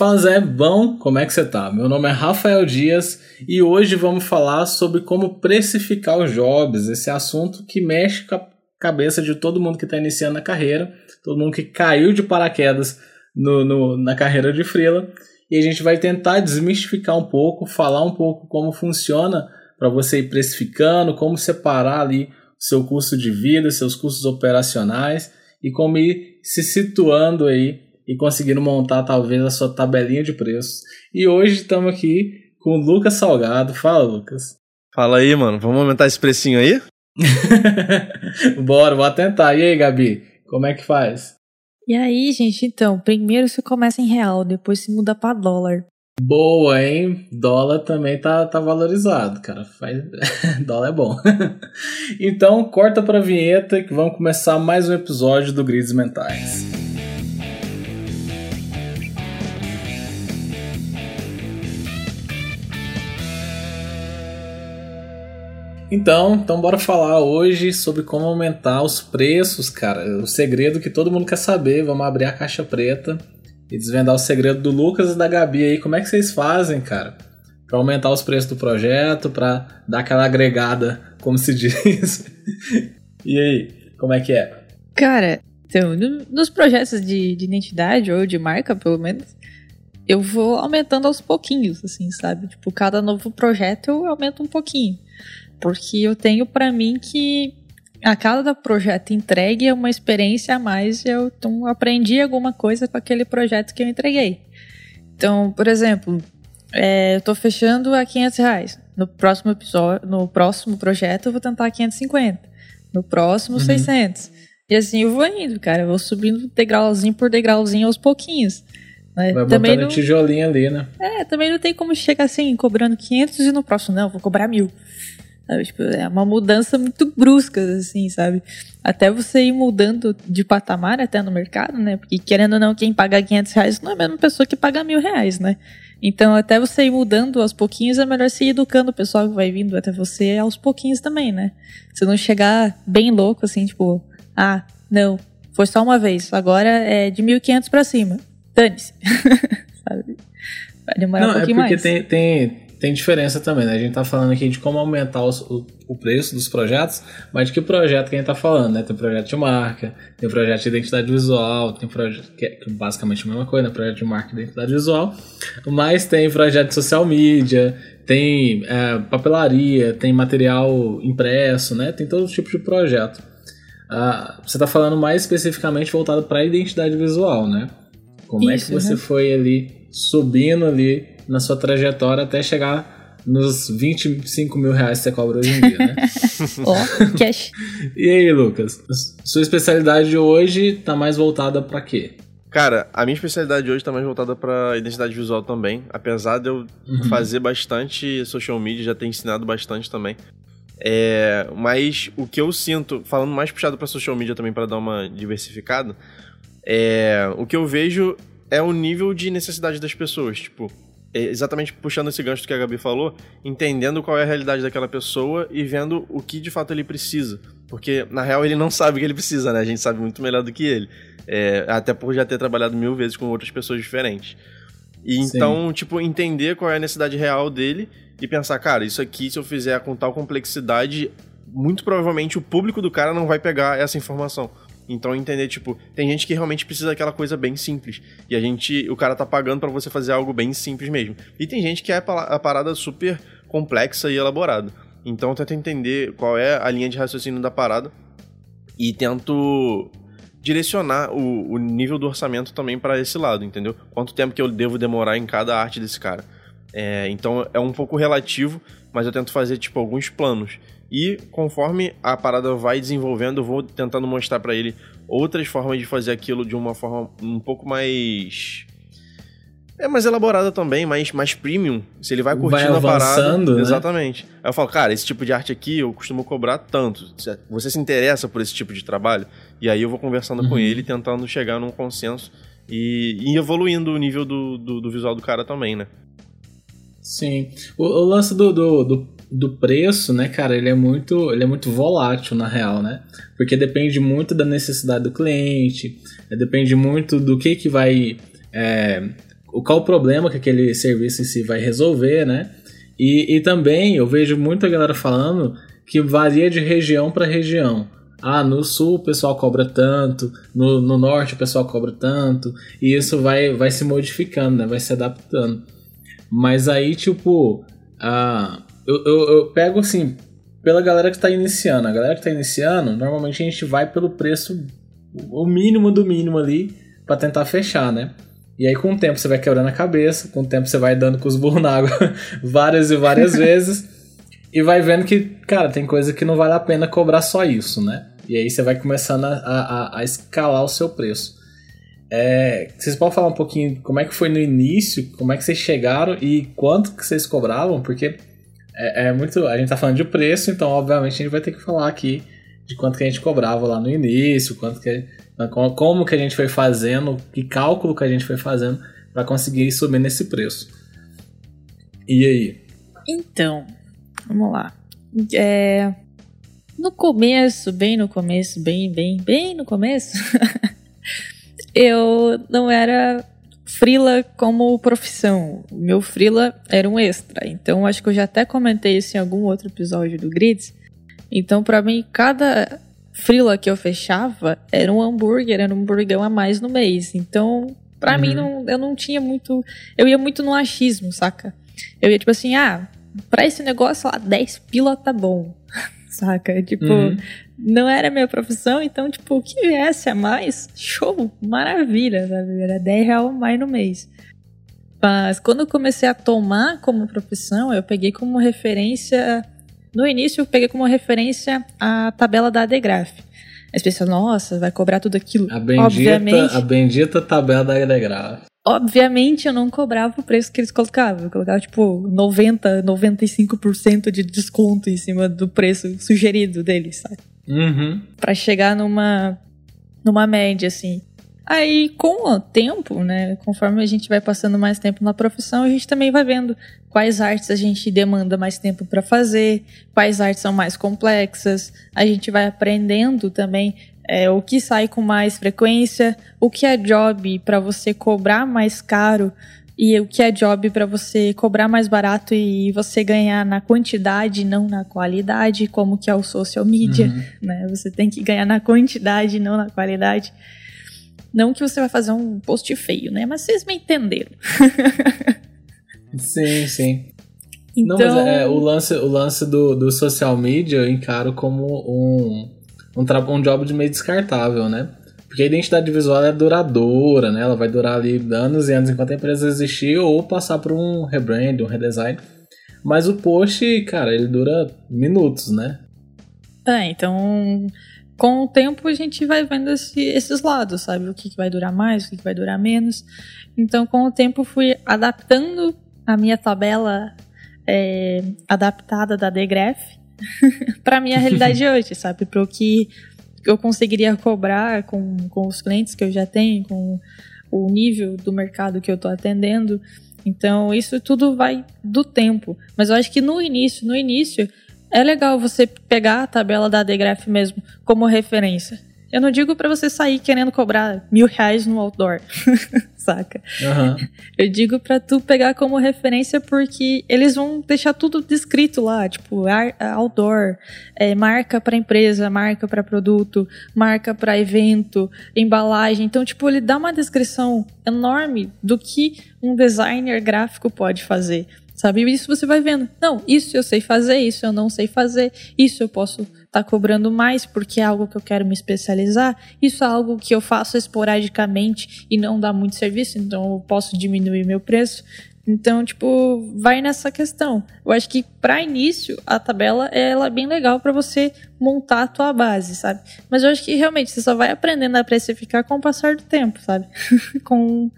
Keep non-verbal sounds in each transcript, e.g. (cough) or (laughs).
Fala Zé, bom, como é que você tá? Meu nome é Rafael Dias e hoje vamos falar sobre como precificar os jobs, esse assunto que mexe com a cabeça de todo mundo que está iniciando a carreira, todo mundo que caiu de paraquedas no, no, na carreira de freela e a gente vai tentar desmistificar um pouco, falar um pouco como funciona para você ir precificando, como separar ali seu custo de vida, seus custos operacionais e como ir se situando aí e conseguindo montar talvez a sua tabelinha de preços. E hoje estamos aqui com o Lucas Salgado. Fala, Lucas. Fala aí, mano. Vamos aumentar esse precinho aí? (laughs) Bora, vou tentar. E aí, Gabi? Como é que faz? E aí, gente, então, primeiro você começa em real, depois se muda para dólar. Boa, hein? Dólar também tá, tá valorizado, cara. Faz... (laughs) dólar é bom. (laughs) então, corta pra vinheta que vamos começar mais um episódio do Grids Mentais. Então, então bora falar hoje sobre como aumentar os preços, cara. O segredo que todo mundo quer saber. Vamos abrir a caixa preta e desvendar o segredo do Lucas e da Gabi aí. Como é que vocês fazem, cara? Para aumentar os preços do projeto, para dar aquela agregada, como se (laughs) diz. e aí, como é que é? Cara, então, no, nos projetos de, de identidade ou de marca, pelo menos, eu vou aumentando aos pouquinhos, assim, sabe? Tipo, cada novo projeto eu aumento um pouquinho. Porque eu tenho para mim que a cada projeto entregue é uma experiência a mais. Eu então, aprendi alguma coisa com aquele projeto que eu entreguei. Então, por exemplo, é, eu estou fechando a 500 reais. No próximo episódio, no próximo projeto eu vou tentar 550. No próximo, uhum. 600. E assim eu vou indo, cara. Eu vou subindo degrauzinho por degrauzinho aos pouquinhos. Né? Vai também botando não... tijolinho ali, né? É, também não tem como chegar assim, cobrando 500 e no próximo, não, vou cobrar mil. Sabe? Tipo, é uma mudança muito brusca, assim, sabe? Até você ir mudando de patamar até no mercado, né? Porque querendo ou não, quem paga 500 reais não é a mesma pessoa que paga mil reais, né? Então, até você ir mudando aos pouquinhos, é melhor se ir educando o pessoal que vai vindo até você aos pouquinhos também, né? Você não chegar bem louco, assim, tipo, ah, não, foi só uma vez, agora é de 1.500 para cima. Dane-se. (laughs) Sabe? Vai demorar não, um pouquinho é porque mais. Tem, tem, tem diferença também, né? A gente tá falando aqui de como aumentar os, o, o, preço dos projetos, mas de que projeto que a gente tá falando, né? Tem projeto de marca, tem projeto de identidade visual, tem projeto que é basicamente a mesma coisa, né? Projeto de marca e identidade visual, mas tem projeto de social media, tem é, papelaria, tem material impresso, né? Tem todo tipo de projeto. Ah, você está falando mais especificamente voltado para a identidade visual, né? Como Isso, é que você né? foi ali subindo ali na sua trajetória até chegar nos 25 mil reais que você cobra hoje em dia, né? (laughs) Ó, oh, cash. e aí, Lucas? Sua especialidade de hoje tá mais voltada para quê? Cara, a minha especialidade hoje tá mais voltada para identidade visual também. Apesar de eu uhum. fazer bastante social media, já ter ensinado bastante também. É, mas o que eu sinto, falando mais puxado para social media também para dar uma diversificada, é, o que eu vejo é o nível de necessidade das pessoas. Tipo, exatamente puxando esse gancho que a Gabi falou, entendendo qual é a realidade daquela pessoa e vendo o que de fato ele precisa. Porque, na real, ele não sabe o que ele precisa, né? A gente sabe muito melhor do que ele. É, até por já ter trabalhado mil vezes com outras pessoas diferentes. E então, Sim. tipo, entender qual é a necessidade real dele e pensar, cara, isso aqui, se eu fizer com tal complexidade, muito provavelmente o público do cara não vai pegar essa informação. Então entender, tipo, tem gente que realmente precisa daquela coisa bem simples. E a gente, o cara tá pagando para você fazer algo bem simples mesmo. E tem gente que é a parada super complexa e elaborada. Então eu tento entender qual é a linha de raciocínio da parada e tento direcionar o, o nível do orçamento também para esse lado, entendeu? Quanto tempo que eu devo demorar em cada arte desse cara. É, então é um pouco relativo, mas eu tento fazer tipo alguns planos. E conforme a parada vai desenvolvendo, eu vou tentando mostrar para ele outras formas de fazer aquilo de uma forma um pouco mais é mais elaborada também, mais, mais premium. Se ele vai curtindo vai a parada. Né? Exatamente. Aí eu falo, cara, esse tipo de arte aqui eu costumo cobrar tanto. Você se interessa por esse tipo de trabalho? E aí eu vou conversando uhum. com ele, tentando chegar num consenso e, e evoluindo o nível do, do, do, visual do cara também, né? Sim. O, o lance do, do, do, do, preço, né, cara, ele é muito ele é muito volátil na real, né? Porque depende muito da necessidade do cliente, depende muito do que que vai é, qual o problema que aquele serviço em si vai resolver, né? E, e também eu vejo muita galera falando que varia de região para região. Ah, no sul o pessoal cobra tanto, no, no norte o pessoal cobra tanto, e isso vai, vai se modificando, né? Vai se adaptando. Mas aí, tipo, ah, eu, eu, eu pego assim, pela galera que está iniciando. A galera que está iniciando, normalmente a gente vai pelo preço, o mínimo do mínimo ali, para tentar fechar, né? E aí, com o tempo, você vai quebrando a cabeça, com o tempo, você vai dando com os burros na água (laughs) várias e várias (laughs) vezes, e vai vendo que, cara, tem coisa que não vale a pena cobrar só isso, né? E aí você vai começando a, a, a escalar o seu preço. É, vocês podem falar um pouquinho como é que foi no início, como é que vocês chegaram e quanto que vocês cobravam? Porque é, é, muito. A gente tá falando de preço, então obviamente a gente vai ter que falar aqui de quanto que a gente cobrava lá no início, quanto que como que a gente foi fazendo, que cálculo que a gente foi fazendo para conseguir subir nesse preço. E aí? Então, vamos lá. É, no começo, bem no começo, bem, bem, bem no começo, (laughs) eu não era frila como profissão. Meu frila era um extra. Então acho que eu já até comentei isso em algum outro episódio do Grids. Então para mim cada frila que eu fechava era um hambúrguer, era um hamburgão a mais no mês. Então para uhum. mim não, eu não tinha muito, eu ia muito no achismo, saca? Eu ia tipo assim, ah, para esse negócio lá 10 pila tá bom. (laughs) saca? Tipo, uhum não era minha profissão, então, tipo, o que viesse a mais, show, maravilha, sabe? Era 10 reais mais no mês. Mas quando eu comecei a tomar como profissão, eu peguei como referência. No início, eu peguei como referência a tabela da Adegraf. As pessoas, nossa, vai cobrar tudo aquilo. A bendita, Obviamente, a bendita tabela da Adegraf. Obviamente eu não cobrava o preço que eles colocavam. Eu colocava tipo 90, 95% de desconto em cima do preço sugerido deles, sabe? Uhum. Para chegar numa, numa média, assim. Aí, com o tempo, né, conforme a gente vai passando mais tempo na profissão, a gente também vai vendo quais artes a gente demanda mais tempo para fazer, quais artes são mais complexas. A gente vai aprendendo também é, o que sai com mais frequência, o que é job para você cobrar mais caro e o que é job para você cobrar mais barato e você ganhar na quantidade, não na qualidade, como que é o social media, uhum. né? Você tem que ganhar na quantidade, não na qualidade. Não que você vai fazer um post feio, né? Mas vocês me entenderam. (laughs) sim, sim. Então... Não, mas é, o lance, o lance do, do social media eu encaro como um, um, um job de meio descartável, né? Porque a identidade visual é duradoura, né? Ela vai durar ali anos e anos enquanto a empresa existir ou passar por um rebrand, um redesign. Mas o post, cara, ele dura minutos, né? É, então com o tempo a gente vai vendo esse, esses lados, sabe? O que, que vai durar mais, o que, que vai durar menos. Então, com o tempo, fui adaptando a minha tabela é, adaptada da Degref (laughs) para minha realidade hoje, sabe? Para o que eu conseguiria cobrar com, com os clientes que eu já tenho, com o nível do mercado que eu estou atendendo. Então, isso tudo vai do tempo. Mas eu acho que no início, no início, é legal você pegar a tabela da Degraph mesmo como referência. Eu não digo para você sair querendo cobrar mil reais no outdoor, (laughs) saca? Uhum. Eu digo para tu pegar como referência porque eles vão deixar tudo descrito lá, tipo outdoor, é, marca para empresa, marca para produto, marca para evento, embalagem. Então, tipo, ele dá uma descrição enorme do que um designer gráfico pode fazer. Sabe? Isso você vai vendo. Não, isso eu sei fazer, isso eu não sei fazer, isso eu posso estar tá cobrando mais porque é algo que eu quero me especializar, isso é algo que eu faço esporadicamente e não dá muito serviço, então eu posso diminuir meu preço. Então, tipo, vai nessa questão. Eu acho que para início a tabela ela é bem legal para você montar a tua base, sabe? Mas eu acho que realmente você só vai aprendendo a precificar com o passar do tempo, sabe? (laughs) com,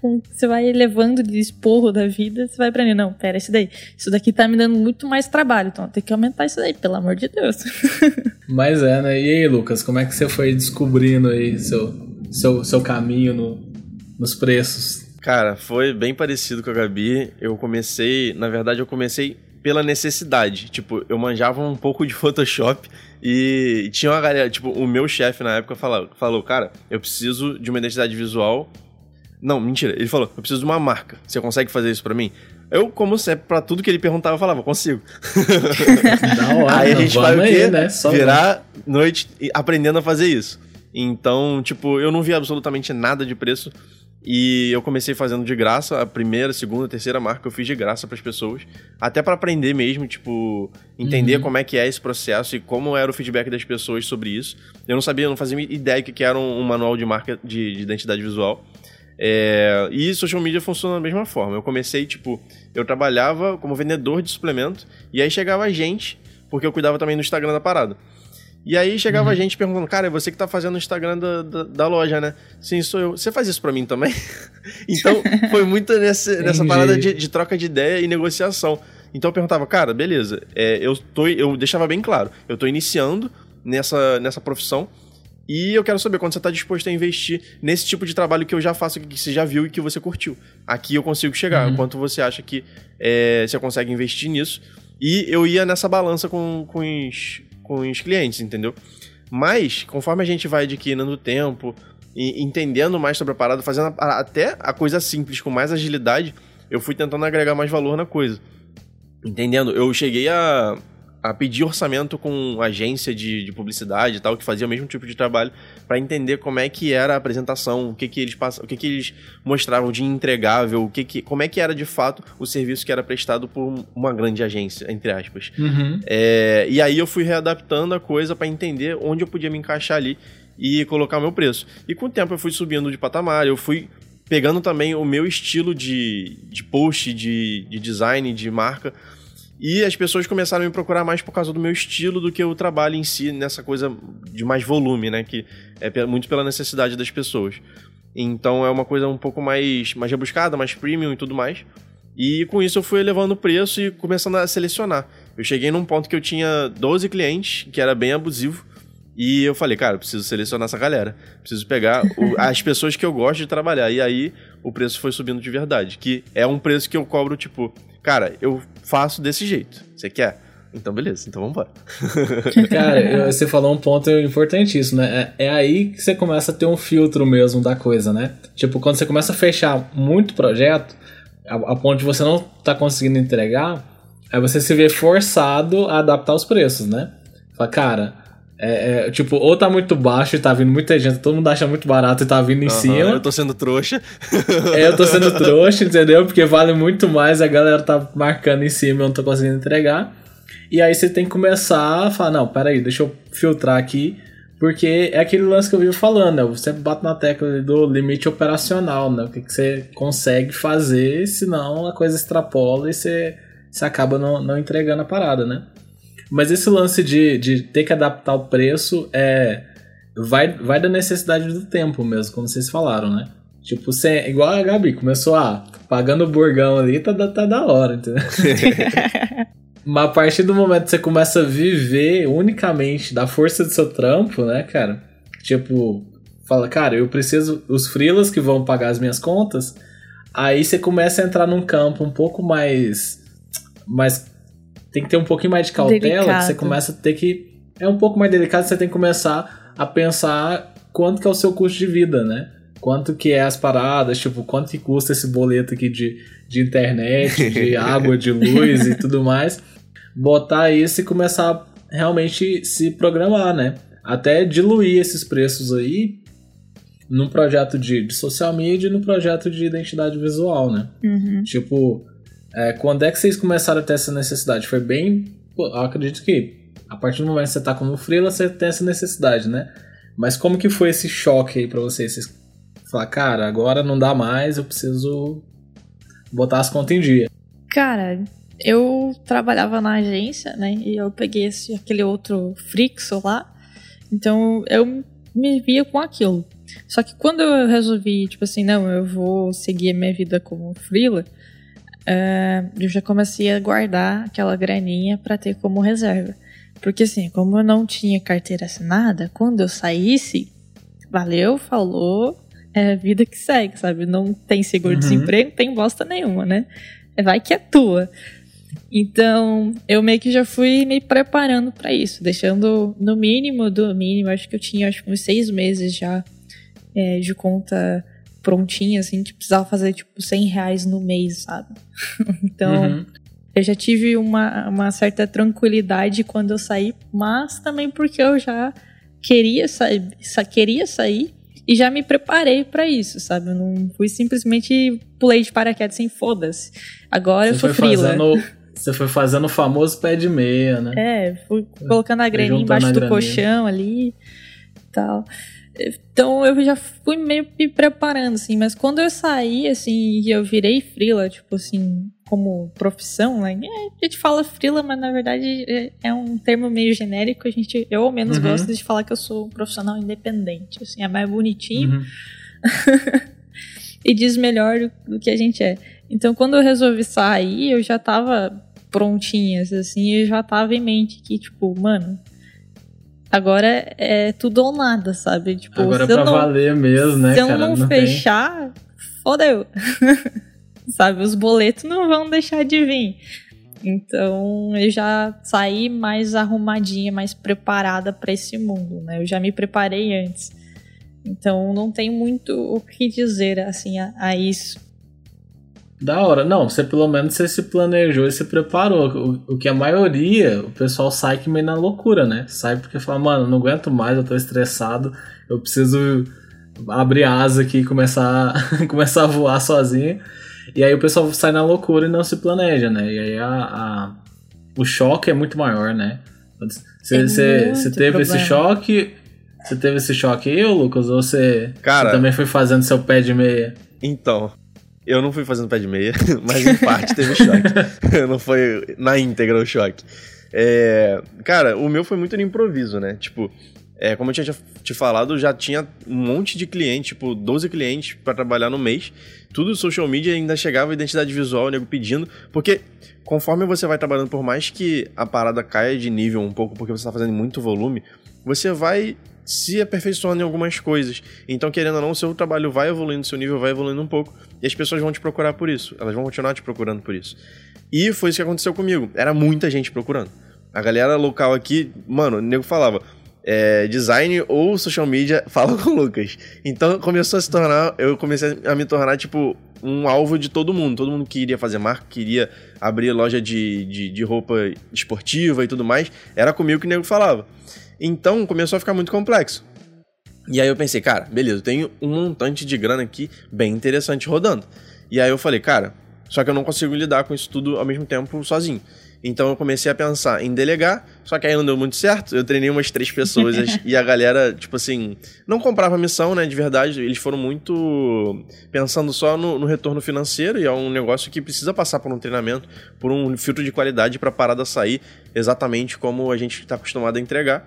com você vai levando de esporro da vida, você vai aprendendo, não, pera, isso daí, isso daqui tá me dando muito mais trabalho, então tem que aumentar isso daí, pelo amor de Deus. (laughs) Mas é, né? E aí, Lucas, como é que você foi descobrindo aí seu seu, seu caminho no, nos preços? Cara, foi bem parecido com a Gabi. Eu comecei, na verdade, eu comecei pela necessidade. Tipo, eu manjava um pouco de (laughs) Photoshop e tinha uma galera, tipo, o meu chefe na época falou, falou, cara, eu preciso de uma identidade visual Não, mentira. Ele falou: eu preciso de uma marca. Você consegue fazer isso para mim? Eu, como sempre, pra tudo que ele perguntava, eu falava, consigo. (laughs) Da hora, aí a gente vai o quê? aí, né? Só Virar noite aprendendo a fazer isso. Então, tipo, eu não vi absolutamente nada de preço. E eu comecei fazendo de graça, a primeira, segunda, terceira marca eu fiz de graça pras pessoas. Até pra aprender mesmo, tipo, entender Uhum. como é que é esse processo e como era o feedback das pessoas sobre isso. Eu não sabia, eu não fazia ideia que que era um, um manual de marca de, de identidade visual. É, e social media funciona da mesma forma. Eu comecei, tipo, eu trabalhava como vendedor de suplemento, e aí chegava gente, porque eu cuidava também do Instagram da parada. E aí chegava gente perguntando, cara, é você que tá fazendo o Instagram da, da, da loja, né? Sim, sou eu. Você faz isso pra mim também? (laughs) então, foi muito nessa, nessa parada de, de troca de ideia e negociação. Então eu perguntava, cara, beleza, é, eu, tô, eu deixava bem claro, eu tô iniciando nessa, nessa profissão, e eu quero saber quando você está disposto a investir nesse tipo de trabalho que eu já faço, que você já viu e que você curtiu. Aqui eu consigo chegar. Uhum. Quanto você acha que é, você consegue investir nisso? E eu ia nessa balança com, com, os, com os clientes, entendeu? Mas, conforme a gente vai adquirindo tempo e entendendo mais sobre a parada, fazendo a- até a coisa simples com mais agilidade, eu fui tentando agregar mais valor na coisa. Entendendo? Eu cheguei a, a pedir orçamento com agência de, de publicidade e tal, que fazia o mesmo tipo de trabalho, para entender como é que era a apresentação, o que que eles passam, o que que eles mostravam de entregável, o que que, como é que era de fato o serviço que era prestado por uma grande agência, entre aspas. Uhum. É, e aí eu fui readaptando a coisa para entender onde eu podia me encaixar ali e colocar o meu preço. E com o tempo eu fui subindo de patamar, eu fui pegando também o meu estilo de, de post, de, de design, de marca. E as pessoas começaram a me procurar mais por causa do meu estilo do que o trabalho em si, nessa coisa de mais volume, né? Que é muito pela necessidade das pessoas. Então é uma coisa um pouco mais, mais rebuscada, mais premium e tudo mais. E com isso eu fui elevando o preço e começando a selecionar. Eu cheguei num ponto que eu tinha 12 clientes, que era bem abusivo. E eu falei, cara, eu preciso selecionar essa galera. Preciso pegar o- (laughs) as pessoas que eu gosto de trabalhar. E aí o preço foi subindo de verdade. Que é um preço que eu cobro, tipo, cara, eu faço desse jeito. Você quer? Então beleza, então vamos embora. (laughs) Cara, você falou um ponto importantíssimo, né? É, é aí que você começa a ter um filtro mesmo da coisa, né? Tipo, quando você começa a fechar muito projeto, a, a ponto de você não tá conseguindo entregar, aí você se vê forçado a adaptar os preços, né? Fala, cara, é, é, tipo, ou tá muito baixo e tá vindo muita gente, todo mundo acha muito barato e tá vindo em Aham, cima. Eu tô sendo trouxa. É, eu tô sendo (laughs) trouxa, entendeu? Porque vale muito mais, a galera tá marcando em cima e eu não tô conseguindo entregar. E aí você tem que começar a falar, não, peraí, deixa eu filtrar aqui. Porque é aquele lance que eu vivo falando, né? Eu sempre bato na tecla do limite operacional, né? O que, que você consegue fazer, senão a coisa extrapola e você, você acaba não, não entregando a parada, né? Mas esse lance de, de ter que adaptar o preço é vai, vai da necessidade do tempo mesmo, como vocês falaram, né? Tipo, você, igual a Gabi, começou a pagando o burgão ali, tá, da- tá da hora, entendeu? (laughs) Mas a partir do momento que você começa a viver unicamente da força do seu trampo, né, cara? Tipo, fala, cara, eu preciso. Os freelas que vão pagar as minhas contas. Aí você começa a entrar num campo um pouco mais. mais tem que ter um pouquinho mais de cautela, que você começa a ter que. É um pouco mais delicado, você tem que começar a pensar quanto que é o seu custo de vida, né? Quanto que é as paradas, tipo, quanto que custa esse boleto aqui de, de internet, de (laughs) água, de luz e tudo mais. Botar isso e começar a realmente se programar, né? Até diluir esses preços aí num projeto de, de social media e no projeto de identidade visual, né? Uhum. Tipo, é, quando é que vocês começaram a ter essa necessidade? Foi bem. pô, eu acredito que a partir do momento que você tá como freela, você tem essa necessidade, né? Mas como que foi esse choque aí pra vocês? Vocês falaram, cara, agora não dá mais, eu preciso botar as contas em dia. Cara, eu trabalhava na agência, né? E eu peguei esse, aquele outro Frixo lá. Então eu me via com aquilo. Só que quando eu resolvi, tipo assim, não, eu vou seguir minha vida como freela, eh, eu já comecei a guardar aquela graninha pra ter como reserva. Porque assim, como eu não tinha carteira assinada, quando eu saísse, valeu, falou, é a vida que segue, sabe? Não tem seguro-desemprego, tem bosta nenhuma, né? Vai que é tua. Então, eu meio que já fui me preparando pra isso, deixando no mínimo do mínimo, acho que eu tinha acho uns seis meses já é, de conta prontinha, assim, que precisava fazer, tipo, 100 reais no mês, sabe? (laughs) então, uhum. eu já tive uma, uma certa tranquilidade quando eu saí, mas também porque eu já queria sair, queria sair e já me preparei para isso, sabe? Eu não fui simplesmente pulei de paraquedas sem foda-se. Agora Você eu sou frila. Fazendo, (laughs) você foi fazendo o famoso pé de meia, né? É, fui colocando a graninha embaixo do colchão ali e tal. Então eu já fui meio me preparando, assim, mas quando eu saí, assim, e eu virei frila, tipo assim, como profissão, né? A gente fala frila, mas na verdade é, é um termo meio genérico. A gente, eu ao menos uhum. gosto de falar que eu sou um profissional independente, assim, é mais bonitinho uhum. (laughs) e diz melhor do que a gente é. Então, quando eu resolvi sair, eu já tava prontinha, assim, eu já tava em mente que, tipo, mano, agora é tudo ou nada, sabe? Tipo, agora é pra não, valer mesmo, né, Se eu não, não fechar, tem... fodeu. (laughs) sabe? Os boletos não vão deixar de vir. Então eu já saí mais arrumadinha, mais preparada para esse mundo, né? Eu já me preparei antes. Então não tem muito o que dizer assim a, a isso. Da hora. Não, você pelo menos você se planejou e se preparou. O, o, que a maioria, o pessoal sai que meio na loucura, né? Sai porque fala, mano, não aguento mais, eu tô estressado, eu preciso abrir asa aqui e começar, (laughs) começar a voar sozinho. E aí o pessoal sai na loucura e não se planeja, né? E aí a, a o choque é muito maior, né? Você, você, você teve problema. esse choque. Você teve esse choque aí, Lucas? Ou você, Cara, você também foi fazendo seu pé de meia? Então, eu não fui fazendo pé de meia, (laughs) mas em parte teve choque. (laughs) não foi na íntegra o choque. É, cara, o meu foi muito no improviso, né? Tipo, é, como eu tinha te falado, já tinha um monte de clientes, tipo 12 clientes para trabalhar no mês. Tudo social media ainda chegava identidade visual, o nego pedindo. Porque conforme você vai trabalhando, por mais que a parada caia de nível um pouco, porque você está fazendo muito volume, você vai se aperfeiçoando em algumas coisas. Então, querendo ou não, o seu trabalho vai evoluindo, seu nível vai evoluindo um pouco, e as pessoas vão te procurar por isso. Elas vão continuar te procurando por isso. E foi isso que aconteceu comigo. Era muita gente procurando. A galera local aqui, mano, o nego falava, é, design ou social media, (laughs) fala com o Lucas. Então começou a se tornar, eu comecei a me tornar, tipo, um alvo de todo mundo. Todo mundo queria fazer marca, queria abrir loja de, de, de roupa esportiva e tudo mais. Era comigo que o nego falava. Então começou a ficar muito complexo. E aí eu pensei, cara, beleza, eu tenho um montante de grana aqui bem interessante rodando. E aí eu falei, cara, só que eu não consigo lidar com isso tudo ao mesmo tempo sozinho. Então eu comecei a pensar em delegar, só que aí não deu muito certo. Eu treinei umas três pessoas (laughs) e a galera, tipo assim, não comprava missão, né? De verdade, eles foram muito pensando só no, no retorno financeiro e é um negócio que precisa passar por um treinamento, por um filtro de qualidade para a parada sair exatamente como a gente está acostumado a entregar.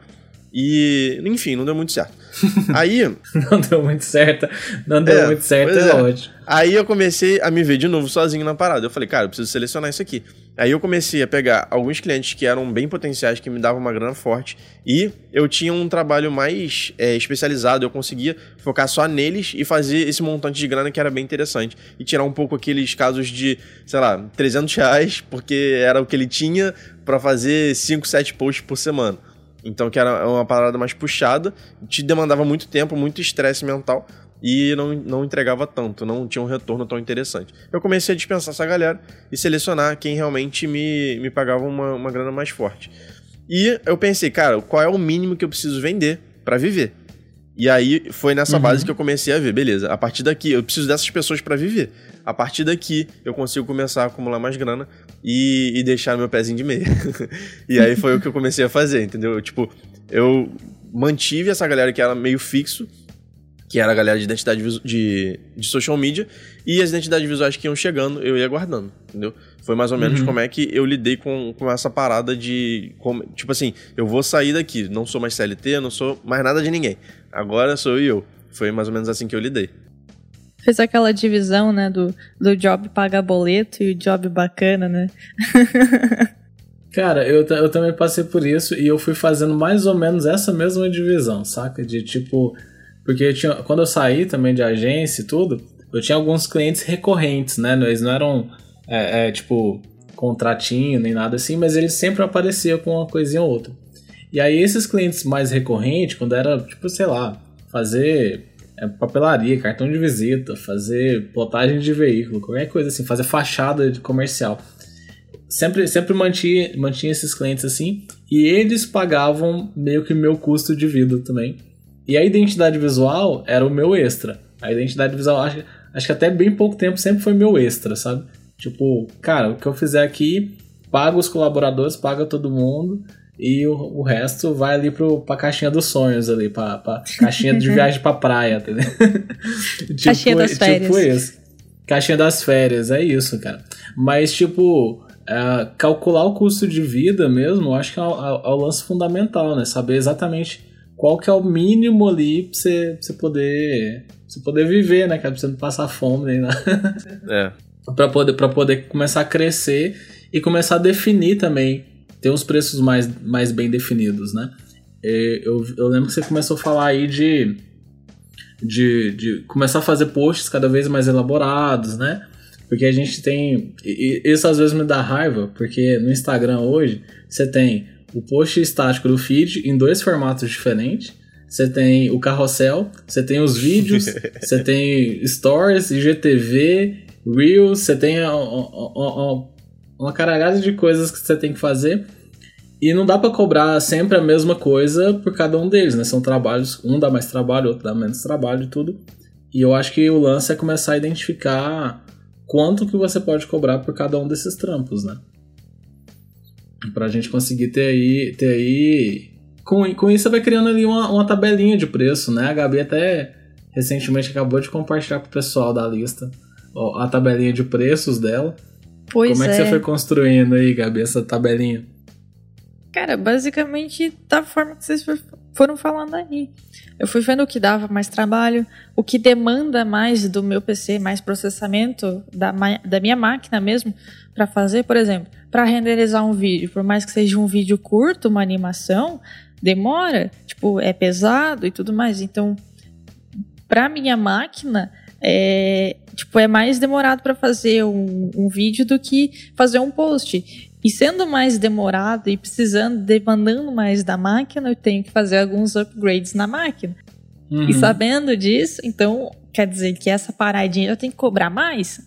E, enfim, não deu muito certo. (laughs) Aí. não deu muito certo. Não deu é, muito certo, é, é ótimo. Aí eu comecei a me ver de novo sozinho na parada. Eu falei, cara, eu preciso selecionar isso aqui. Aí eu comecei a pegar alguns clientes que eram bem potenciais, que me davam uma grana forte. E eu tinha um trabalho mais é, especializado. Eu conseguia focar só neles e fazer esse montante de grana que era bem interessante. E tirar um pouco aqueles casos de, sei lá, 300 reais, porque era o que ele tinha para fazer 5, 7 posts por semana. Então, que era uma parada mais puxada, te demandava muito tempo, muito estresse mental e não, não entregava tanto, não tinha um retorno tão interessante. Eu comecei a dispensar essa galera e selecionar quem realmente me, me pagava uma, uma grana mais forte. E eu pensei, cara, qual é o mínimo que eu preciso vender para viver? E aí foi nessa uhum. base que eu comecei a ver, beleza, a partir daqui eu preciso dessas pessoas para viver. A partir daqui eu consigo começar a acumular mais grana e, e deixar meu pezinho de meia. (laughs) e aí foi o que eu comecei a fazer, entendeu? Tipo, eu mantive essa galera que era meio fixo, que era a galera de identidade de, de social media, e as identidades visuais que iam chegando, eu ia guardando, entendeu? Foi mais ou menos uhum. como é que eu lidei com, com essa parada de. Com, tipo assim, eu vou sair daqui, não sou mais CLT, não sou mais nada de ninguém. Agora sou eu. Foi mais ou menos assim que eu lidei. Fez aquela divisão, né, do, do job pagar boleto e o job bacana, né? (laughs) Cara, eu, eu também passei por isso e eu fui fazendo mais ou menos essa mesma divisão, saca? De tipo. Porque eu tinha, quando eu saí também de agência e tudo, eu tinha alguns clientes recorrentes, né? Eles não eram, é, é, tipo, contratinho nem nada assim, mas eles sempre apareciam com uma coisinha ou outra. E aí esses clientes mais recorrentes, quando era, tipo, sei lá, fazer é, papelaria, cartão de visita, fazer plotagem de veículo, qualquer coisa assim, fazer fachada de comercial. Sempre, sempre mantinha, mantinha esses clientes assim, e eles pagavam meio que meu custo de vida também. E a identidade visual era o meu extra. A identidade visual, acho, acho que até bem pouco tempo sempre foi meu extra, sabe? Tipo, cara, o que eu fizer aqui, paga os colaboradores, paga todo mundo, e o, o resto vai ali pro, pra caixinha dos sonhos ali, pra, pra caixinha de (laughs) viagem pra praia, entendeu? (laughs) tipo, caixinha das tipo férias. Tipo isso. Caixinha das férias, é isso, cara. Mas, tipo, é, calcular o custo de vida mesmo, eu acho que é o, é, é o, lance fundamental, né? Saber exatamente qual que é o mínimo ali pra você, pra você poder você poder viver, né, cara? Pra você não passar fome nem nada. É. (laughs) pra, poder, pra poder começar a crescer e começar a definir também ter os preços mais, mais bem definidos, né? Eu, eu lembro que você começou a falar aí de, de, de começar a fazer posts cada vez mais elaborados, né? Porque a gente tem. Isso às vezes me dá raiva, porque no Instagram hoje você tem o post estático do feed em dois formatos diferentes. Você tem o carrossel, você tem os vídeos, (laughs) você tem stories, IGTV, Reels, você tem uma caralhada de coisas que você tem que fazer. E não dá para cobrar sempre a mesma coisa por cada um deles, né? São trabalhos, um dá mais trabalho, outro dá menos trabalho e tudo. E eu acho que o lance é começar a identificar quanto que você pode cobrar por cada um desses trampos, né? Pra gente conseguir ter aí. Ter aí... Com, com isso você vai criando ali uma, uma tabelinha de preço, né? A Gabi até recentemente acabou de compartilhar com o pessoal da lista a tabelinha de preços dela. Pois Como é, é que você foi construindo aí, Gabi, essa tabelinha? Cara, basicamente da forma que vocês foram falando aí. Eu fui vendo o que dava mais trabalho, o que demanda mais do meu PC, mais processamento da, da minha máquina mesmo para fazer, por exemplo, para renderizar um vídeo, por mais que seja um vídeo curto, uma animação, demora, tipo, é pesado e tudo mais. Então, para minha máquina, é, tipo, é mais demorado para fazer um, um, vídeo do que fazer um post. E sendo mais demorado e precisando, demandando mais da máquina, eu tenho que fazer alguns upgrades na máquina. Uhum. E sabendo disso, então quer dizer que essa paradinha eu tenho que cobrar mais?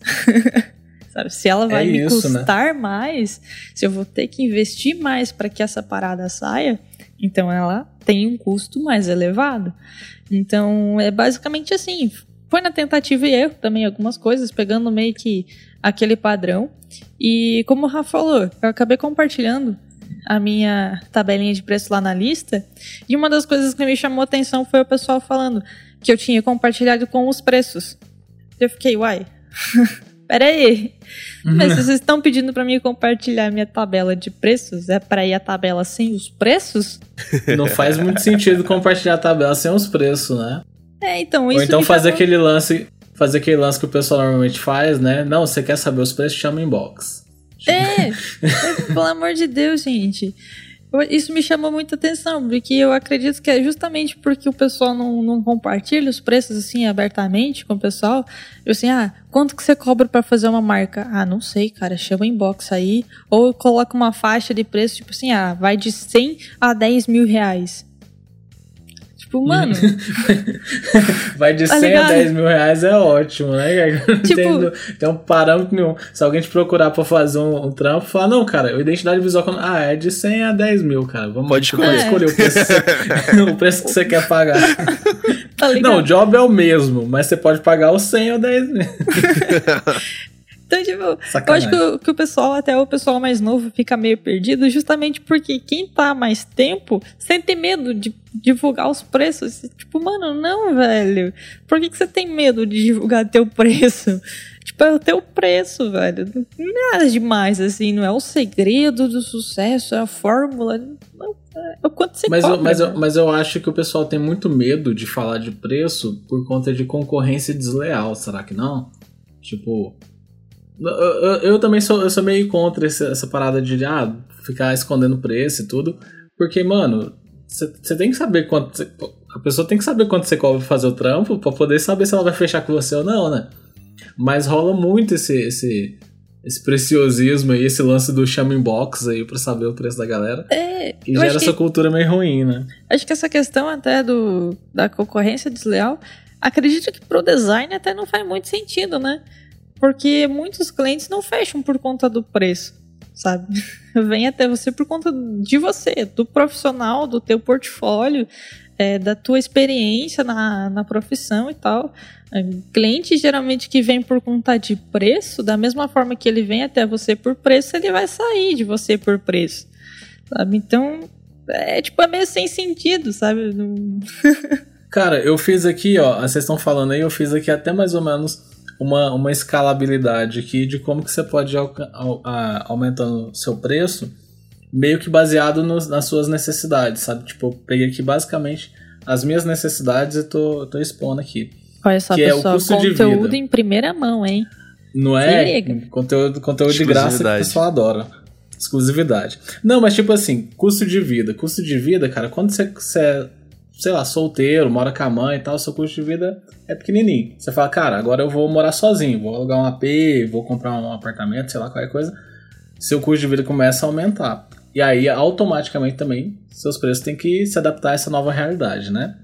(laughs) Sabe? Se ela vai é me isso, né? custar né? mais, se eu vou ter que investir mais para que essa parada saia, então ela tem um custo mais elevado. Então é basicamente assim foi na tentativa e erro também algumas coisas, pegando meio que aquele padrão. E como o Rafa falou, eu acabei compartilhando a minha tabelinha de preço lá na lista. E uma das coisas que me chamou a atenção foi o pessoal falando que eu tinha compartilhado com os preços. Eu fiquei, uai. (laughs) Pera aí. Mas vocês estão pedindo para mim compartilhar minha tabela de preços, é para ir a tabela sem os preços? Não faz muito sentido compartilhar a tabela sem os preços, né? É, então isso. Ou então fazer aquele lance. Fazer aquele lance que o pessoal normalmente faz, né? Não, você quer saber os preços, chama inbox. É, é pelo amor de Deus, gente. Isso me chamou muita atenção, porque eu acredito que é justamente porque o pessoal não, não compartilha os preços assim abertamente com o pessoal. Eu assim, ah, quanto que você cobra para fazer uma marca? Ah, não sei, cara, chama inbox aí. Ou coloca uma faixa de preço, tipo assim, ah, vai de 100 a 10 mil reais. Tipo, mano. (laughs) Vai de 100 tá a 10 mil reais é ótimo, né? (laughs) Tipo, tem, tem um parâmetro nenhum. Se alguém te procurar pra fazer um, um trampo, fala, não, cara, identidade visual. Ah, é de 100 a 10 mil, cara. Vamos pode escolher, escolher o, preço você, (laughs) o preço que você quer pagar. Tá não, o job é o mesmo, mas você pode pagar o 100 ou 10 mil. Então, tipo, Sacanagem. eu acho que o, que o, pessoal, até o pessoal mais novo, fica meio perdido, justamente porque quem tá mais tempo sente medo de divulgar os preços. Tipo, mano, não, velho. Por que, que você tem medo de divulgar teu preço? (laughs) Tipo, é o teu preço, velho. Não é nada demais, assim. Não é o segredo do sucesso, é a fórmula. Não, é o quanto você mas, cobra, eu, mas, eu, mas eu acho que o pessoal tem muito medo de falar de preço por conta de concorrência desleal, será que não? Tipo, eu, eu, eu, também sou, eu sou meio contra essa, essa parada de ah, ficar escondendo preço e tudo. Porque, mano, você tem que saber quanto. Cê, a pessoa tem que saber quanto você cobra pra fazer o trampo pra poder saber se ela vai fechar com você ou não, né? Mas rola muito esse, esse, esse preciosismo aí, esse lance do chama box aí pra saber o preço da galera. É. E gera essa cultura meio ruim, né? Acho que essa questão até do, da concorrência desleal acredito que pro design até não faz muito sentido, né? Porque muitos clientes não fecham por conta do preço, sabe? (laughs) Vem até você por conta de você, do profissional, do teu portfólio, é, da tua experiência na, na profissão e tal. É, cliente geralmente que vem por conta de preço, da mesma forma que ele vem até você por preço, ele vai sair de você por preço. Sabe? Então, é tipo, é meio sem sentido, sabe? (laughs) Cara, eu fiz aqui, ó, vocês estão falando aí, eu fiz aqui até mais ou menos uma, uma escalabilidade aqui de como que você pode ir aumentando seu preço, meio que baseado nos, nas suas necessidades, sabe? Tipo, eu peguei aqui basicamente as minhas necessidades e tô, tô expondo aqui. Olha só, que pessoal, é o custo conteúdo de vida. em primeira mão, hein? Não é? Conteúdo, conteúdo de graça que o pessoal adora. Exclusividade. Não, mas tipo assim, custo de vida. Custo de vida, cara, quando você, você sei lá, solteiro, mora com a mãe e tal, seu custo de vida é pequenininho. Você fala, cara, agora eu vou morar sozinho, vou alugar um AP, vou comprar um apartamento, sei lá, qualquer coisa. Seu custo de vida começa a aumentar. E aí, automaticamente também, seus preços têm que se adaptar a essa nova realidade, né?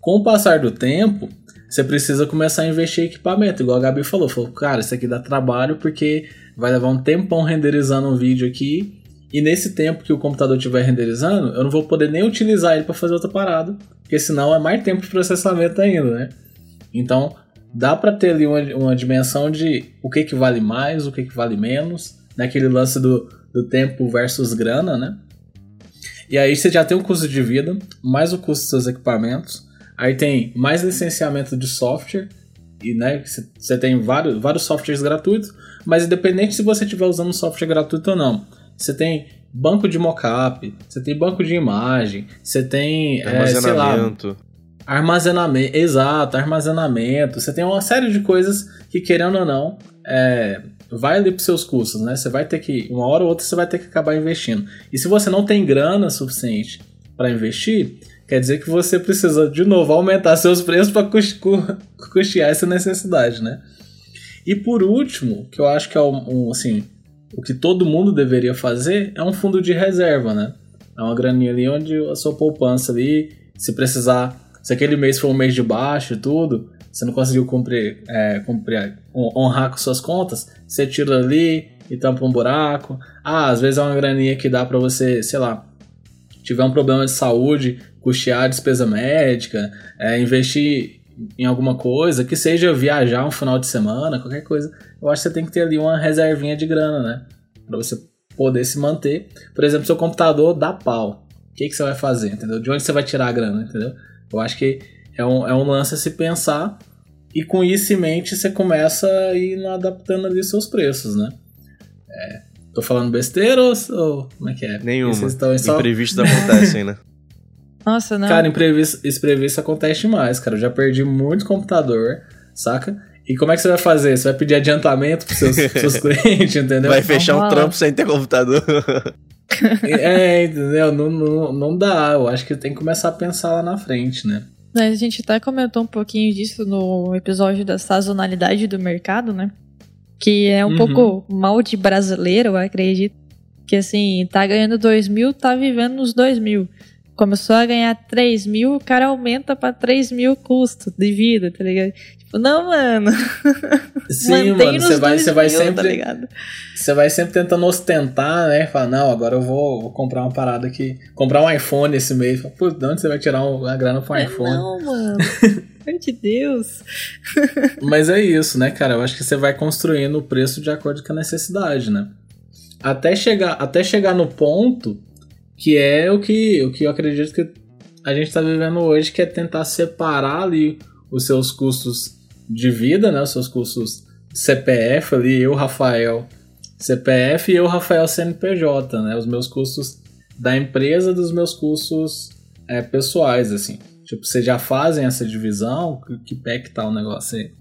Com o passar do tempo, você precisa começar a investir em equipamento, igual a Gabi falou. Falou, cara, isso aqui dá trabalho porque vai levar um tempão renderizando um vídeo aqui. E nesse tempo que o computador estiver renderizando, eu não vou poder nem utilizar ele para fazer outra parada, porque senão é mais tempo de processamento ainda, né? Então, dá para ter ali uma, uma, dimensão de o que, que vale mais, o que, que vale menos, naquele lance do, do tempo versus grana, né? E aí você já tem o custo de vida, mais o custo dos seus equipamentos, aí tem mais licenciamento de software, e né, você tem vários, vários softwares gratuitos, mas independente se você estiver usando software gratuito ou não, você tem banco de mockup, você tem banco de imagem, você tem armazenamento. É, lá, armazenamento, exato, armazenamento. Você tem uma série de coisas que querendo ou não, é, vai ali para seus custos, né? Você vai ter que uma hora ou outra você vai ter que acabar investindo. E se você não tem grana suficiente para investir, quer dizer que você precisa de novo aumentar seus preços para custear essa necessidade, né? E por último, que eu acho que é um, assim, o que todo mundo deveria fazer é um fundo de reserva, né? É uma graninha ali onde a sua poupança ali, se precisar, se aquele mês for um mês de baixo e tudo, você não conseguiu cumprir, é, cumprir, honrar com suas contas, você tira ali e tampa um buraco. Ah, às vezes é uma graninha que dá para você, sei lá, tiver um problema de saúde, custear a despesa médica, é, investir em alguma coisa, que seja viajar um final de semana, qualquer coisa, eu acho que você tem que ter ali uma reservinha de grana, né? Pra você poder se manter. Por exemplo, seu computador dá pau. O que, que você vai fazer, entendeu? De onde você vai tirar a grana, entendeu? Eu acho que é um, é um lance a se pensar e com isso em mente você começa a ir adaptando ali seus preços, né? É, tô falando besteira ou, ou como é que é? Nenhuma. Só... Imprevistos acontecem, né? (laughs) Nossa, não. Cara, imprevisto, imprevisto acontece demais, cara. Eu já perdi muito computador, saca? E como é que você vai fazer? Você vai pedir adiantamento pros seus, seus (laughs) clientes, entendeu? Vai fechar um trampo sem ter computador. (laughs) é, entendeu? Não, não, não dá. Eu acho que tem que começar a pensar lá na frente, né? A gente até comentou um pouquinho disso no episódio da sazonalidade do mercado, né? Que é um uhum. pouco mal de brasileiro, eu acredito. Que assim, tá ganhando dois mil, tá vivendo nos dois mil começou a ganhar 3 mil, o cara aumenta pra 3 mil custo de vida, tá ligado? Tipo, não, mano. Sim, mano, você vai, você vai tá sempre. Tá você vai sempre tentando ostentar, né? Falar, não, agora eu vou, vou, comprar uma parada aqui. Comprar um iPhone esse mês. Pô, de onde você vai tirar uma grana pro é, iPhone? Não, mano. (laughs) Meu de Deus. Mas é isso, né, cara? Eu acho que você vai construindo o preço de acordo com a necessidade, né? Até chegar, até chegar no ponto que é o que, o que eu acredito que a gente está vivendo hoje, que é tentar separar ali os seus custos de vida, né, os seus custos CPF ali, eu, Rafael, CPF e eu, Rafael, CNPJ, né, os meus custos da empresa dos meus custos é, pessoais, assim. Tipo, vocês já fazem essa divisão? Que pé que tá o negócio aí?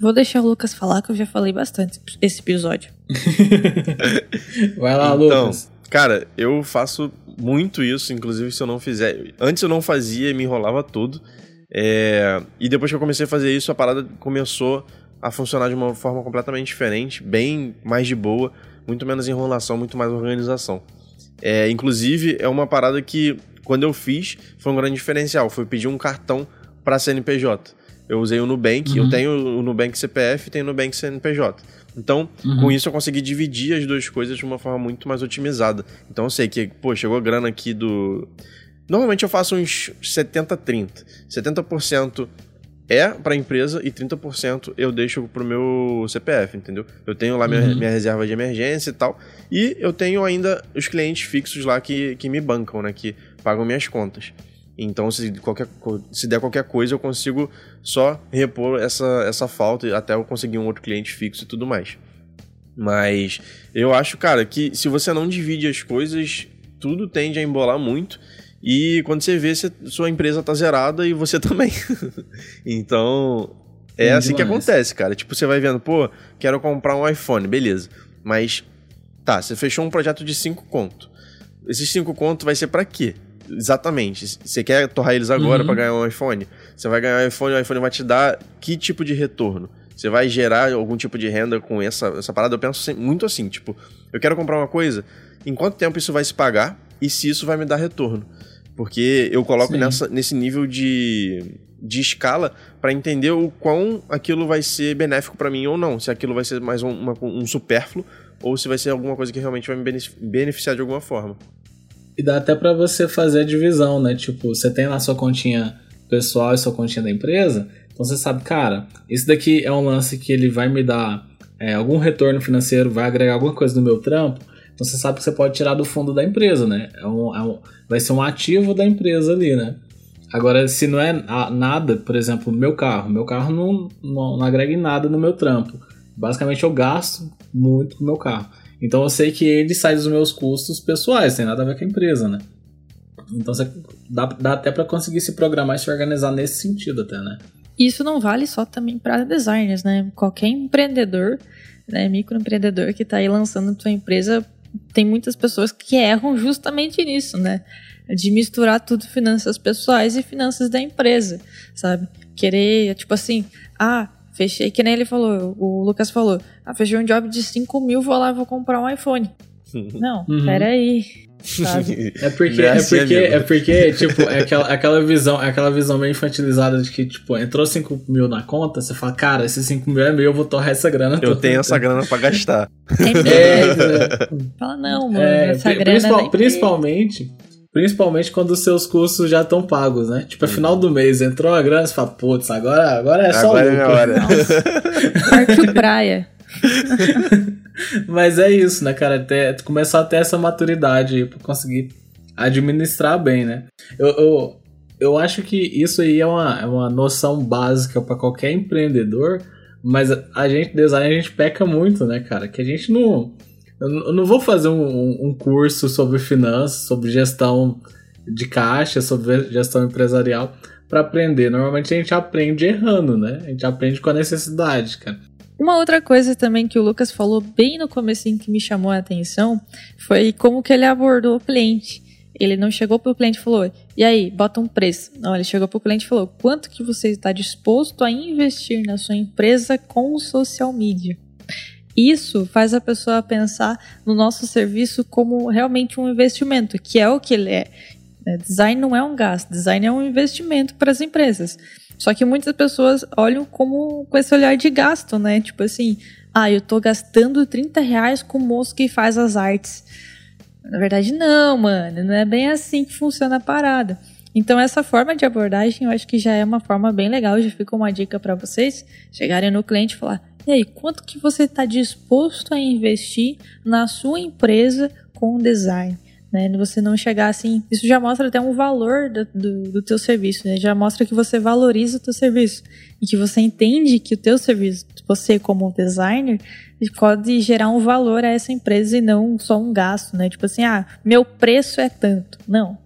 Vou deixar o Lucas falar, que eu já falei bastante esse episódio. (laughs) (laughs) Vai lá, então, Lucas. Cara, eu faço muito isso, inclusive se eu não fizer. Antes eu não fazia, me enrolava tudo. É... E depois que eu comecei a fazer isso, a parada começou a funcionar de uma forma completamente diferente, bem mais de boa, muito menos enrolação, muito mais organização. É, inclusive, é uma parada que, quando eu fiz, foi um grande diferencial. Foi pedir um cartão para CNPJ. Eu usei o Nubank, uhum. eu tenho o Nubank CPF e tenho o Nubank CNPJ. Então, uhum. com isso eu consegui dividir as duas coisas de uma forma muito mais otimizada. Então eu sei que, pô, chegou a grana aqui do. Normalmente eu faço uns 70-30. 70% é para a empresa e 30% eu deixo pro meu CPF, entendeu? Eu tenho lá minha, uhum. minha, reserva de emergência e tal. E eu tenho ainda os clientes fixos lá que, que me bancam, né? Que pagam minhas contas. Então, se, qualquer, se der qualquer coisa, eu consigo só repor essa, essa falta até eu conseguir um outro cliente fixo e tudo mais. Mas eu acho, cara, que se você não divide as coisas, tudo tende a embolar muito. E quando você vê, você, sua empresa tá zerada e você (laughs) também. então, é assim que acontece, cara. Tipo, você vai vendo, pô, quero comprar um iPhone, beleza. Mas, tá, você fechou um projeto de 5 conto. Esses 5 conto vai ser para quê? Exatamente. Você quer torrar eles agora uhum. para ganhar um iPhone? Você vai ganhar um iPhone, o iPhone vai te dar que tipo de retorno? Você vai gerar algum tipo de renda com essa, essa parada? Eu penso muito assim, tipo, eu quero comprar uma coisa, em quanto tempo isso vai se pagar e se isso vai me dar retorno? Porque eu coloco nessa, nesse nível de, de escala para entender o quão aquilo vai ser benéfico para mim ou não. Se aquilo vai ser mais um, uma, um supérfluo ou se vai ser alguma coisa que realmente vai me beneficiar de alguma forma. E dá até para você fazer a divisão, né? Tipo, você tem lá sua continha pessoal e sua continha da empresa, então você sabe, cara, esse daqui é um lance que ele vai me dar é, algum retorno financeiro, vai agregar alguma coisa no meu trampo, então você sabe que você pode tirar do fundo da empresa, né? É um, é um, vai ser um ativo da empresa ali, né? Agora, se não é nada, por exemplo, meu carro, meu carro não, não, não agrega em nada no meu trampo. Basicamente eu gasto muito com meu carro. Então eu sei que ele sai dos meus custos pessoais, tem nada a ver com a empresa, né? Então você dá, dá até para conseguir se programar e se organizar nesse sentido até, né? Isso não vale só também para designers, né? Qualquer empreendedor, né, microempreendedor que está aí lançando sua empresa, tem muitas pessoas que erram justamente nisso, né? De misturar tudo finanças pessoais e finanças da empresa, sabe? Querer, tipo assim, ah, Fechei, que nem ele falou, o Lucas falou. Ah, fechei um job de 5 mil, vou lá e vou comprar um iPhone. (laughs) Não, uhum. peraí. Sabe? (laughs) É porque, é porque, é porque, tipo, é aquela, aquela visão, é aquela visão meio infantilizada de que, tipo, entrou 5 mil na conta, você fala, cara, esses 5 mil é meu, eu vou torrar essa grana. Eu tenho essa grana pra gastar. (laughs) É, é, fala, não, mano, é, essa grana. Principal, principalmente, Principalmente quando os seus custos já estão pagos, né? Tipo, é final do mês, entrou a grana, você fala, putz, agora, agora é só agora lucro. É hora. Parque praia. (laughs) Mas é isso, né, cara? Até, começar a ter essa maturidade pra conseguir administrar bem, né? Eu, eu, eu acho que isso aí é uma, é uma noção básica para qualquer empreendedor, mas a gente, design, a gente peca muito, né, cara? Que a gente não eu não vou fazer um, um curso sobre finanças, sobre gestão de caixa, sobre gestão empresarial para aprender. Normalmente a gente aprende errando, né? A gente aprende com a necessidade, cara. Uma outra coisa também que o Lucas falou bem no começo que me chamou a atenção foi como que ele abordou o cliente. Ele não chegou para o cliente e falou, e aí, bota um preço. Não, ele chegou para o cliente e falou, quanto que você está disposto a investir na sua empresa com social media? Isso faz a pessoa pensar no nosso serviço como realmente um investimento, que é o que ele é. é design não é um gasto, design é um investimento para as empresas. Só que muitas pessoas olham como com esse olhar de gasto, né? Tipo assim, ah, eu tô gastando 30 reais com o moço que faz as artes. Na verdade, não, mano, não é bem assim que funciona a parada. Então, essa forma de abordagem eu acho que já é uma forma bem legal. Já fica uma dica para vocês chegarem no cliente e falar: e aí, quanto que você está disposto a investir na sua empresa com design? Né? Você não chegar assim, isso já mostra até um valor do, do, do teu serviço, né? já mostra que você valoriza o teu serviço e que você entende que o teu serviço, você como designer, pode gerar um valor a essa empresa e não só um gasto, né? Tipo assim, ah, meu preço é tanto. Não,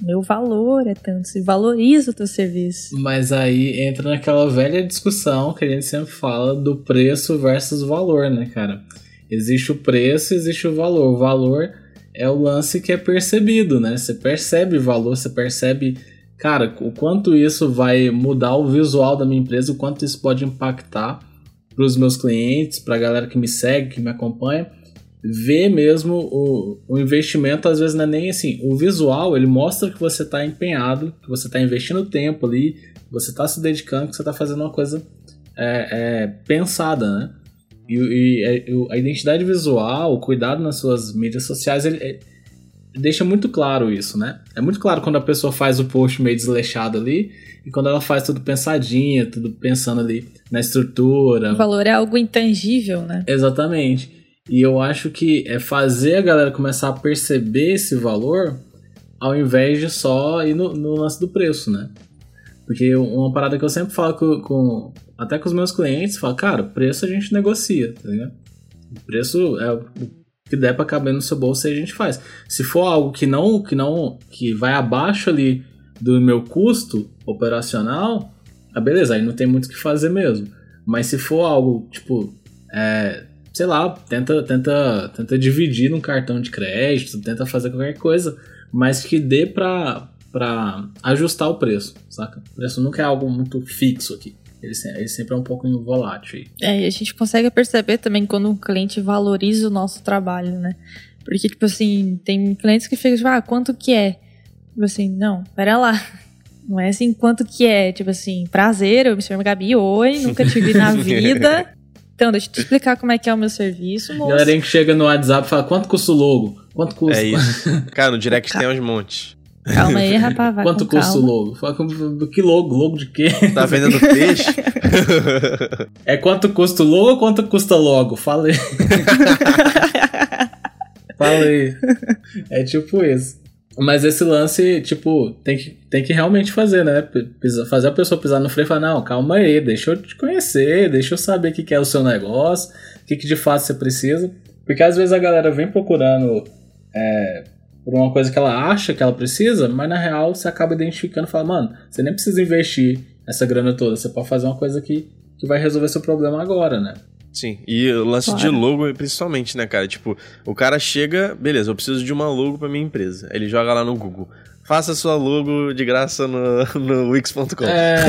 meu valor é tanto, se valoriza o teu serviço. Mas aí entra naquela velha discussão que a gente sempre fala do preço versus valor, né, cara? Existe o preço, existe o valor. O valor é o lance que é percebido, né? Você percebe valor, você percebe, cara, o quanto isso vai mudar o visual da minha empresa, o quanto isso pode impactar para os meus clientes, para a galera que me segue, que me acompanha ver mesmo o, o investimento, às vezes não é nem assim. O visual, ele mostra que você está empenhado, que você está investindo tempo ali, Você tá se dedicando, que você tá fazendo uma coisa é, é, pensada, né? E, e, é, a identidade visual, o cuidado nas suas mídias sociais, ele, ele, deixa muito claro isso, né? É muito claro quando a pessoa faz o post meio desleixado ali e quando ela faz tudo pensadinha, tudo pensando ali na estrutura. O valor é algo intangível, né? Exatamente. E eu acho que é fazer a galera começar a perceber esse valor ao invés de só ir no, no lance do preço, né? Porque uma parada que eu sempre falo com, com até com os meus clientes, falo, cara, preço a gente negocia, tá ligado? O preço é o que der para caber no seu bolso e a gente faz. Se for algo que não que não que vai abaixo ali do meu custo operacional, ah, beleza, aí não tem muito o que fazer mesmo. Mas se for algo tipo, é, sei lá, tenta tenta tenta dividir num cartão de crédito, tenta fazer qualquer coisa, mas que dê para para ajustar o preço, saca? O preço nunca é algo muito fixo aqui. Ele, ele sempre é um pouco volátil. É, e a gente consegue perceber também quando um cliente valoriza o nosso trabalho, né? Porque, tipo assim, tem clientes que ficam tipo, ah, quanto que é? Tipo assim, não, pera lá. (laughs) Não é assim, quanto que é? Tipo assim, prazer, eu me chamo Gabi, oi, nunca te vi na (laughs) vida. Então, deixa eu te explicar como é que é o meu serviço, moço. Galera que chega no WhatsApp e fala, quanto custa o logo? Quanto custa? É isso. (laughs) Cara, no direct tem uns montes. Calma aí, rapaz. Vai Quanto com custa calma. o logo? Fala, que logo? Logo de quê? Tá vendendo peixe? (laughs) é quanto custa o logo ou quanto custa logo? Fala aí. (laughs) Fala aí. É tipo isso. Mas esse lance, tipo, tem que, tem que realmente fazer, né? Fazer a pessoa pisar no freio e falar, não, calma aí, deixa eu te conhecer, deixa eu saber o que, que é o seu negócio, o que, que de fato você precisa. Porque às vezes a galera vem procurando é, por uma coisa que ela acha que ela precisa, mas na real você acaba identificando e fala, mano, você nem precisa investir essa grana toda, você pode fazer uma coisa que, que vai resolver seu problema agora, né? Sim, e o lance claro. de logo, principalmente, né, cara? Tipo, o cara chega, beleza, eu preciso de uma logo pra minha empresa. Ele joga lá no Google. Faça sua logo de graça no, (laughs) no Wix.com. É, (laughs)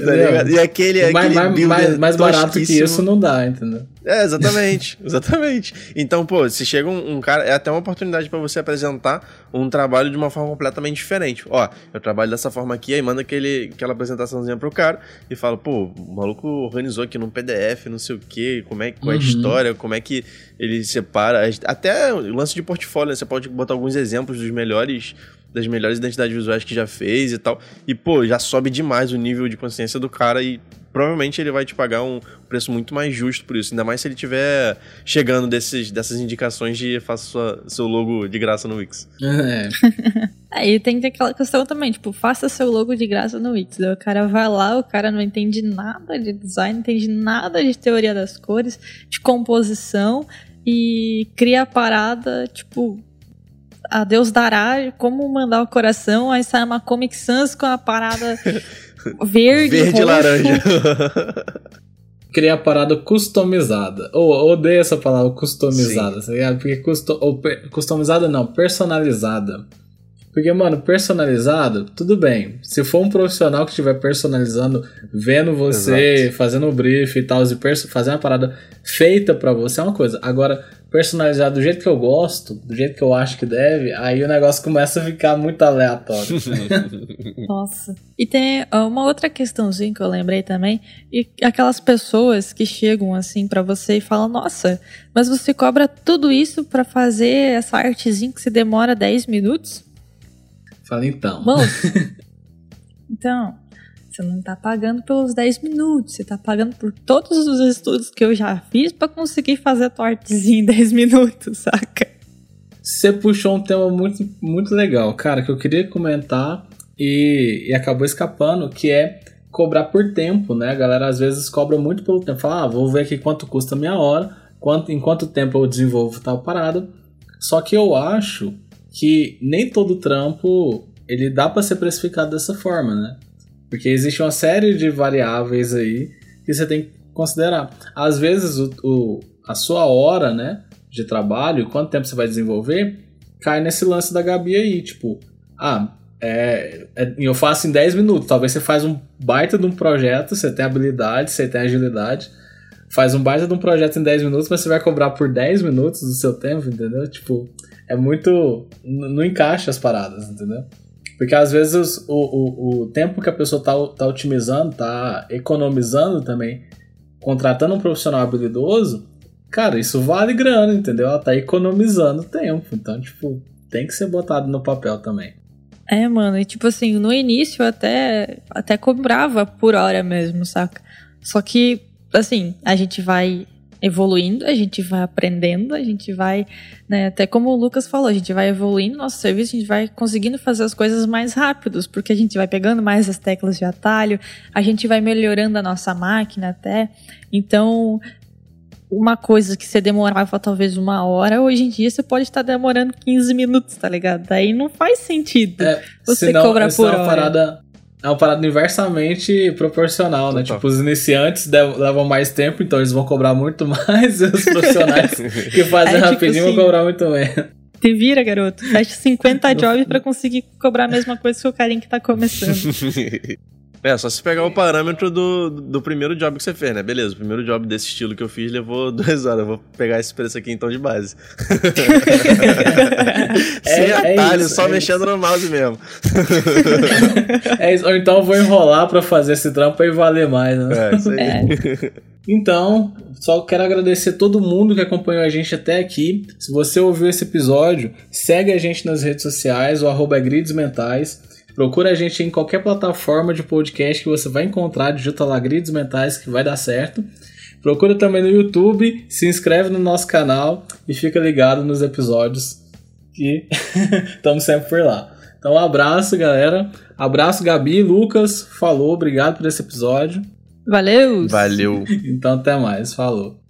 é. tá e aquele, mais, aquele mais, mais barato que isso não dá, entendeu? É, exatamente, (laughs) exatamente. Então, pô, se chega um, um cara, é até uma oportunidade para você apresentar um trabalho de uma forma completamente diferente. Ó, eu trabalho dessa forma aqui, aí manda aquele, aquela apresentaçãozinha pro cara e fala, pô, o maluco organizou aqui num PDF, não sei o que, como é, qual é a uhum. história, como é que ele separa. Até o lance de portfólio, né? Você pode botar alguns exemplos dos melhores das melhores identidades visuais que já fez e tal. E, pô, já sobe demais o nível de consciência do cara e provavelmente ele vai te pagar um preço muito mais justo por isso. Ainda mais se ele tiver chegando desses, dessas indicações de faça sua, seu logo de graça no Wix. (laughs) É. (laughs) Aí tem que ter aquela questão também, tipo, faça seu logo de graça no Wix. o cara vai lá, o cara não entende nada de design, não entende nada de teoria das cores, de composição e cria a parada, tipo, a Deus dará como mandar o coração, aí sai uma Comic Sans com a parada (laughs) Verde, Verde e laranja. (laughs) Criar parada customizada. Ou oh, odeio essa palavra customizada, tá ligado? Porque custo, ou, customizada não, personalizada. Porque, mano, personalizado, tudo bem. Se for um profissional que estiver personalizando, vendo você, Exato. fazendo o brief e tal, e fazer uma parada feita para você é uma coisa. Agora, personalizar do jeito que eu gosto, do jeito que eu acho que deve, aí o negócio começa a ficar muito aleatório. (laughs) Nossa. E tem uma outra questãozinha que eu lembrei também, e aquelas pessoas que chegam assim para você e falam: "Nossa, mas você cobra tudo isso para fazer essa artezinha que se demora 10 minutos?" Fala então. Moço. então, você não tá pagando pelos 10 minutos, você tá pagando por todos os estudos que eu já fiz para conseguir fazer a tua artezinha em 10 minutos, (laughs) saca? Você puxou um tema muito, muito legal, cara, que eu queria comentar e, e acabou escapando, que é cobrar por tempo, né? A galera às vezes cobra muito pelo tempo. Fala, ah, vou ver aqui quanto custa a minha hora, quanto, em quanto tempo eu desenvolvo tal parada. Só que eu acho que nem todo trampo ele dá para ser precificado dessa forma, né? Porque existe uma série de variáveis aí que você tem que considerar. Às vezes o, o, a sua hora, né, de trabalho, quanto tempo você vai desenvolver, cai nesse lance da Gabi aí, tipo, ah, é, é, eu faço em 10 minutos, talvez você faz um baita de um projeto, você tem habilidade, você tem agilidade, faz um baita de um projeto em 10 minutos, mas você vai cobrar por 10 minutos do seu tempo, entendeu? Tipo, é muito. Não encaixa as paradas, entendeu? Porque às vezes o, o, o tempo que a pessoa está tá otimizando, tá economizando também, contratando um profissional habilidoso, cara, isso vale grana, entendeu? Ela tá economizando tempo. Então, tipo, tem que ser botado no papel também. É, mano, e tipo assim, no início até, até cobrava por hora mesmo, saca? Só que, assim, a gente vai evoluindo, a gente vai aprendendo, a gente vai, né, até como o Lucas falou, a gente vai evoluindo nosso serviço, a gente vai conseguindo fazer as coisas mais rápidos, porque a gente vai pegando mais as teclas de atalho, a gente vai melhorando a nossa máquina até. Então, uma coisa que você demorava talvez uma hora, hoje em dia você pode estar demorando 15 minutos, tá ligado? Daí não faz sentido é, você senão, cobrar por é uma hora. Parada, é uma parada inversamente proporcional, né? Total. Tipo, os iniciantes levam mais tempo, então eles vão cobrar muito (laughs) mais, e os profissionais (laughs) que fazem É, tipo rapidinho assim, vão cobrar muito menos. Te vira, garoto. Fecha 50 (laughs) jobs pra conseguir cobrar a mesma coisa que o carinha que tá começando. É, só se pegar o parâmetro do, do primeiro job que você fez, né? Beleza, o primeiro job desse estilo que eu fiz levou (laughs) duas horas. Eu vou pegar esse preço aqui então de base. (laughs) Sem É- é atalho, isso, só é mexendo no mouse mesmo. (laughs) É isso, ou então eu vou enrolar pra fazer esse trampo e valer mais, né? É, isso aí. É. Então, só quero agradecer todo mundo que acompanhou a gente até aqui. Se você ouviu esse episódio, segue a gente nas redes sociais, o arroba é Grids Mentais. Procura a gente em qualquer plataforma de podcast que você vai encontrar, digita lá Grids Mentais que vai dar certo. Procura também no YouTube, se inscreve no nosso canal e fica ligado nos episódios que (laughs) estamos sempre por lá. Então, um abraço, galera. Abraço, Gabi e Lucas. Falou, obrigado por esse episódio. Valeu! Valeu. Então, até mais. Falou.